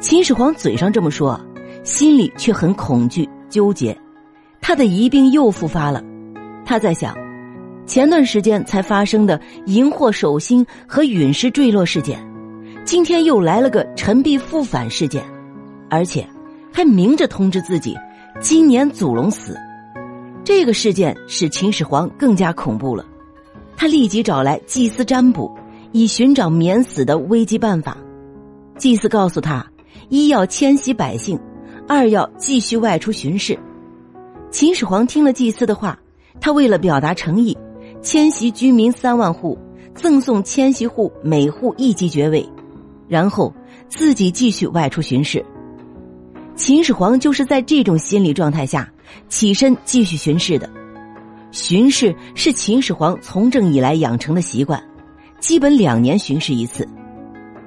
秦始皇嘴上这么说，心里却很恐惧纠结，他的疑病又复发了。他在想，前段时间才发生的荧惑守心和陨石坠落事件，今天又来了个陈璧复返事件，而且还明着通知自己，今年祖龙死。这个事件使秦始皇更加恐怖了，他立即找来祭司占卜，以寻找免死的危机办法。祭司告诉他。一要迁徙百姓，二要继续外出巡视。秦始皇听了祭司的话，他为了表达诚意，迁徙居民三万户，赠送迁徙户每户一级爵位，然后自己继续外出巡视。秦始皇就是在这种心理状态下起身继续巡视的。巡视是秦始皇从政以来养成的习惯，基本两年巡视一次。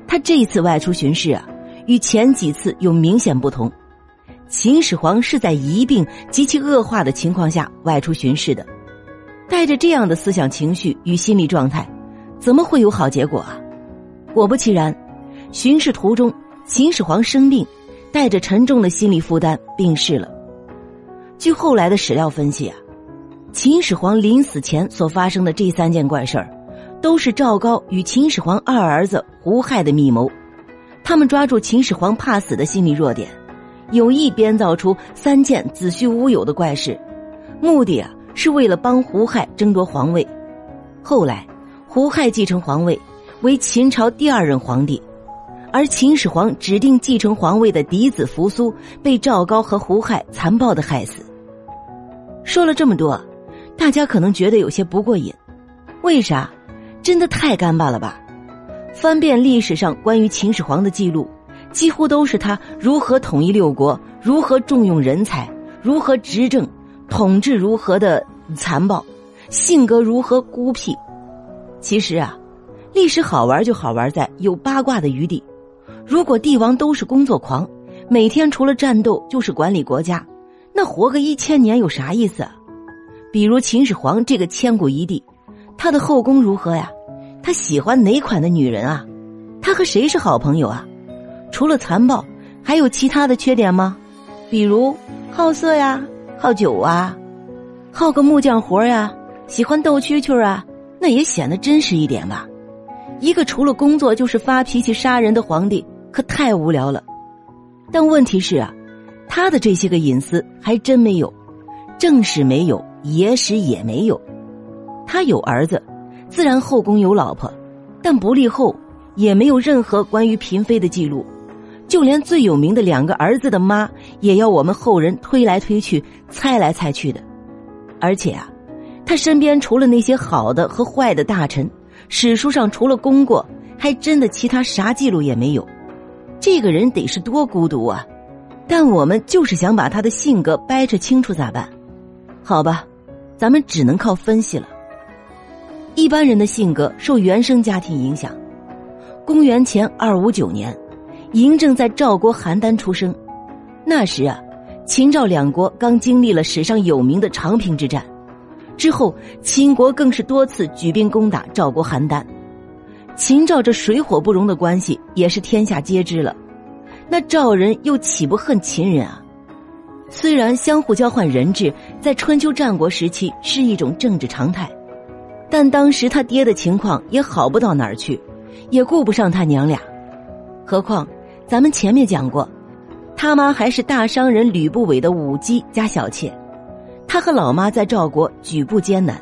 他这一次外出巡视啊。与前几次有明显不同，秦始皇是在疑病极其恶化的情况下外出巡视的，带着这样的思想情绪与心理状态，怎么会有好结果啊？果不其然，巡视途中，秦始皇生病，带着沉重的心理负担病逝了。据后来的史料分析啊，秦始皇临死前所发生的这三件怪事儿，都是赵高与秦始皇二儿子胡亥的密谋。他们抓住秦始皇怕死的心理弱点，有意编造出三件子虚乌有的怪事，目的啊是为了帮胡亥争夺皇位。后来，胡亥继承皇位，为秦朝第二任皇帝，而秦始皇指定继承皇位的嫡子扶苏被赵高和胡亥残暴的害死。说了这么多，大家可能觉得有些不过瘾，为啥？真的太干巴了吧？翻遍历史上关于秦始皇的记录，几乎都是他如何统一六国、如何重用人才、如何执政、统治如何的残暴、性格如何孤僻。其实啊，历史好玩就好玩在有八卦的余地。如果帝王都是工作狂，每天除了战斗就是管理国家，那活个一千年有啥意思？啊？比如秦始皇这个千古一帝，他的后宫如何呀？他喜欢哪款的女人啊？他和谁是好朋友啊？除了残暴，还有其他的缺点吗？比如好色呀、好酒啊、好个木匠活呀、喜欢逗蛐蛐啊，那也显得真实一点吧。一个除了工作就是发脾气杀人的皇帝，可太无聊了。但问题是啊，他的这些个隐私还真没有，正史没有，野史也没有。他有儿子。自然后宫有老婆，但不立后，也没有任何关于嫔妃的记录，就连最有名的两个儿子的妈，也要我们后人推来推去、猜来猜去的。而且啊，他身边除了那些好的和坏的大臣，史书上除了功过，还真的其他啥记录也没有。这个人得是多孤独啊！但我们就是想把他的性格掰扯清楚，咋办？好吧，咱们只能靠分析了。一般人的性格受原生家庭影响。公元前二五九年，嬴政在赵国邯郸出生。那时啊，秦赵两国刚经历了史上有名的长平之战，之后秦国更是多次举兵攻打赵国邯郸。秦赵这水火不容的关系也是天下皆知了。那赵人又岂不恨秦人啊？虽然相互交换人质在春秋战国时期是一种政治常态。但当时他爹的情况也好不到哪儿去，也顾不上他娘俩。何况咱们前面讲过，他妈还是大商人吕不韦的舞姬加小妾，他和老妈在赵国举步艰难，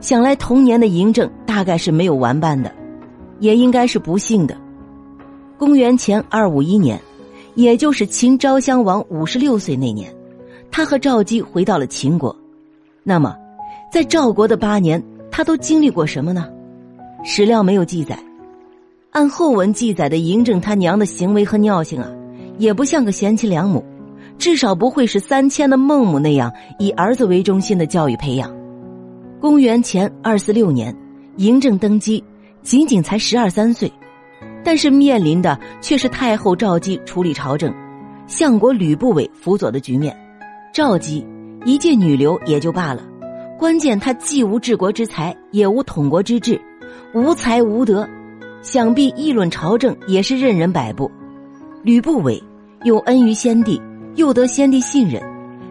想来童年的嬴政大概是没有玩伴的，也应该是不幸的。公元前二五一年，也就是秦昭襄王五十六岁那年，他和赵姬回到了秦国。那么，在赵国的八年。他都经历过什么呢？史料没有记载。按后文记载的嬴政他娘的行为和尿性啊，也不像个贤妻良母，至少不会是三千的孟母那样以儿子为中心的教育培养。公元前二四六年，嬴政登基，仅仅才十二三岁，但是面临的却是太后赵姬处理朝政，相国吕不韦辅佐的局面。赵姬一介女流也就罢了。关键他既无治国之才，也无统国之志，无才无德，想必议论朝政也是任人摆布。吕不韦有恩于先帝，又得先帝信任。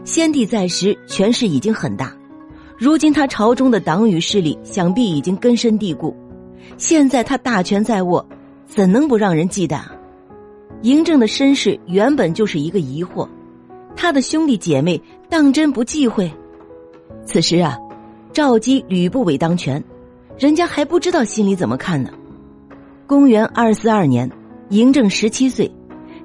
先帝在时权势已经很大，如今他朝中的党羽势力想必已经根深蒂固。现在他大权在握，怎能不让人忌惮？嬴政的身世原本就是一个疑惑，他的兄弟姐妹当真不忌讳？此时啊，赵姬、吕不韦当权，人家还不知道心里怎么看呢。公元二四二年，嬴政十七岁，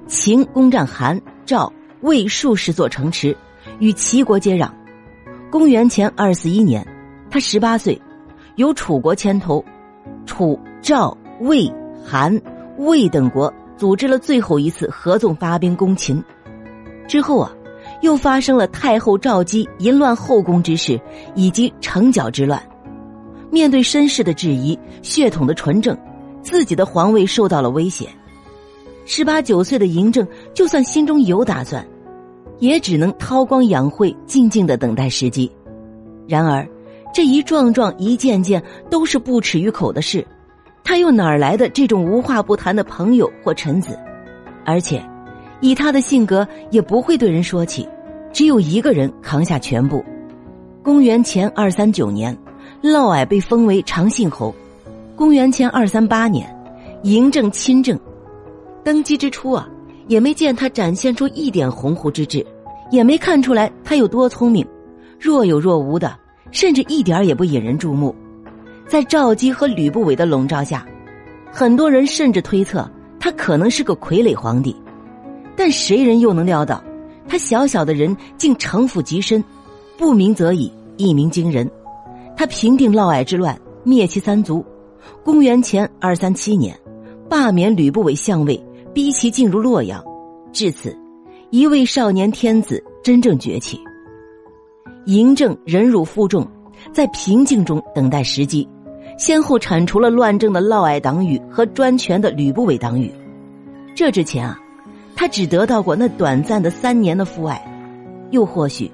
秦攻占韩、赵、魏数十座城池，与齐国接壤。公元前二四一年，他十八岁，由楚国牵头，楚、赵、魏、韩、魏等国组织了最后一次合纵发兵攻秦。之后啊。又发生了太后赵姬淫乱后宫之事，以及城角之乱。面对身世的质疑、血统的纯正，自己的皇位受到了威胁。十八九岁的嬴政，就算心中有打算，也只能韬光养晦，静静的等待时机。然而，这一桩桩、一件件都是不耻于口的事，他又哪儿来的这种无话不谈的朋友或臣子？而且。以他的性格，也不会对人说起，只有一个人扛下全部。公元前二三九年，嫪毐被封为长信侯。公元前二三八年，嬴政亲政，登基之初啊，也没见他展现出一点鸿鹄之志，也没看出来他有多聪明，若有若无的，甚至一点也不引人注目。在赵姬和吕不韦的笼罩下，很多人甚至推测他可能是个傀儡皇帝。但谁人又能料到，他小小的人竟城府极深，不鸣则已，一鸣惊人。他平定嫪毐之乱，灭其三族。公元前二三七年，罢免吕不韦相位，逼其进入洛阳。至此，一位少年天子真正崛起。嬴政忍辱负重，在平静中等待时机，先后铲除了乱政的嫪毐党羽和专权的吕不韦党羽。这之前啊。他只得到过那短暂的三年的父爱，又或许，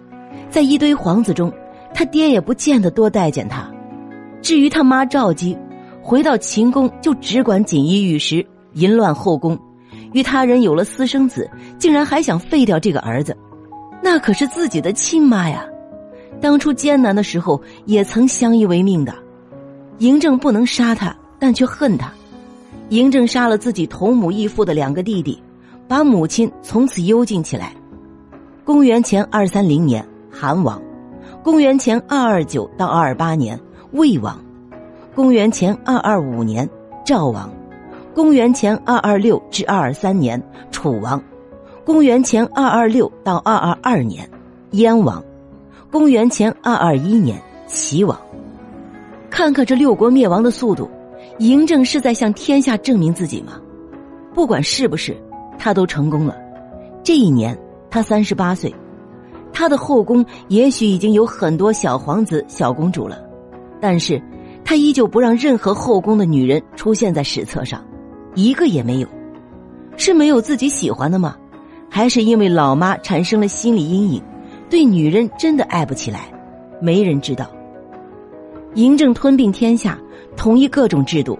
在一堆皇子中，他爹也不见得多待见他。至于他妈赵姬，回到秦宫就只管锦衣玉食，淫乱后宫，与他人有了私生子，竟然还想废掉这个儿子，那可是自己的亲妈呀！当初艰难的时候也曾相依为命的。嬴政不能杀他，但却恨他。嬴政杀了自己同母异父的两个弟弟。把母亲从此幽禁起来。公元前二三零年，韩王；公元前二二九到二二八年，魏王；公元前二二五年，赵王；公元前二二六至二二三年，楚王；公元前二二六到二二二年，燕王；公元前二二一年，齐王。看看这六国灭亡的速度，嬴政是在向天下证明自己吗？不管是不是。他都成功了。这一年，他三十八岁，他的后宫也许已经有很多小皇子、小公主了，但是，他依旧不让任何后宫的女人出现在史册上，一个也没有。是没有自己喜欢的吗？还是因为老妈产生了心理阴影，对女人真的爱不起来？没人知道。嬴政吞并天下，统一各种制度，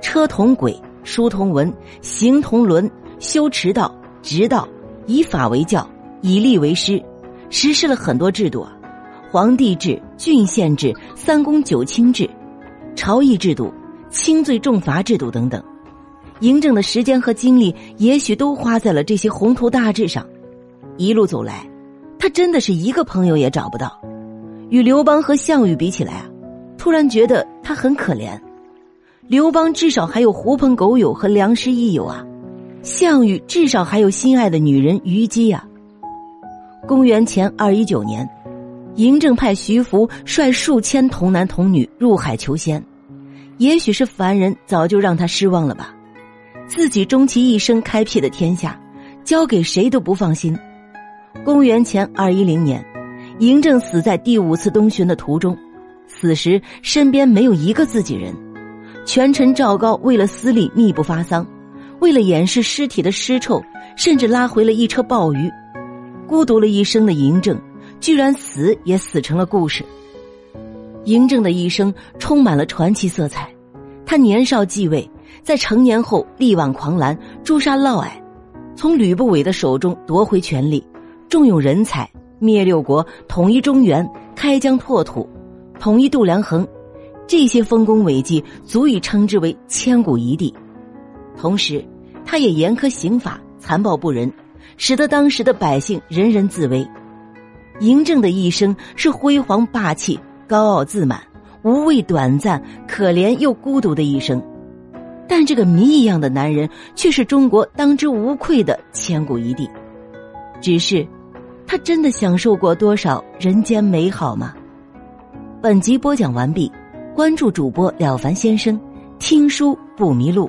车同轨，书同文，行同伦。修持道、直道，以法为教，以吏为师，实施了很多制度啊，皇帝制、郡县制、三公九卿制、朝议制度、轻罪重罚制度等等。嬴政的时间和精力，也许都花在了这些宏图大志上。一路走来，他真的是一个朋友也找不到。与刘邦和项羽比起来啊，突然觉得他很可怜。刘邦至少还有狐朋狗友和良师益友啊。项羽至少还有心爱的女人虞姬呀。公元前二一九年，嬴政派徐福率数千童男童女入海求仙，也许是凡人早就让他失望了吧。自己终其一生开辟的天下，交给谁都不放心。公元前二一零年，嬴政死在第五次东巡的途中，死时身边没有一个自己人，权臣赵高为了私利密不发丧。为了掩饰尸体的尸臭，甚至拉回了一车鲍鱼。孤独了一生的嬴政，居然死也死成了故事。嬴政的一生充满了传奇色彩。他年少继位，在成年后力挽狂澜，诛杀嫪毐。从吕不韦的手中夺回权力，重用人才，灭六国，统一中原，开疆拓土，统一度量衡，这些丰功伟绩足以称之为千古一帝。同时，他也严苛刑法，残暴不仁，使得当时的百姓人人自危。嬴政的一生是辉煌霸气、高傲自满、无畏短暂、可怜又孤独的一生。但这个谜一样的男人却是中国当之无愧的千古一帝。只是，他真的享受过多少人间美好吗？本集播讲完毕，关注主播了凡先生，听书不迷路。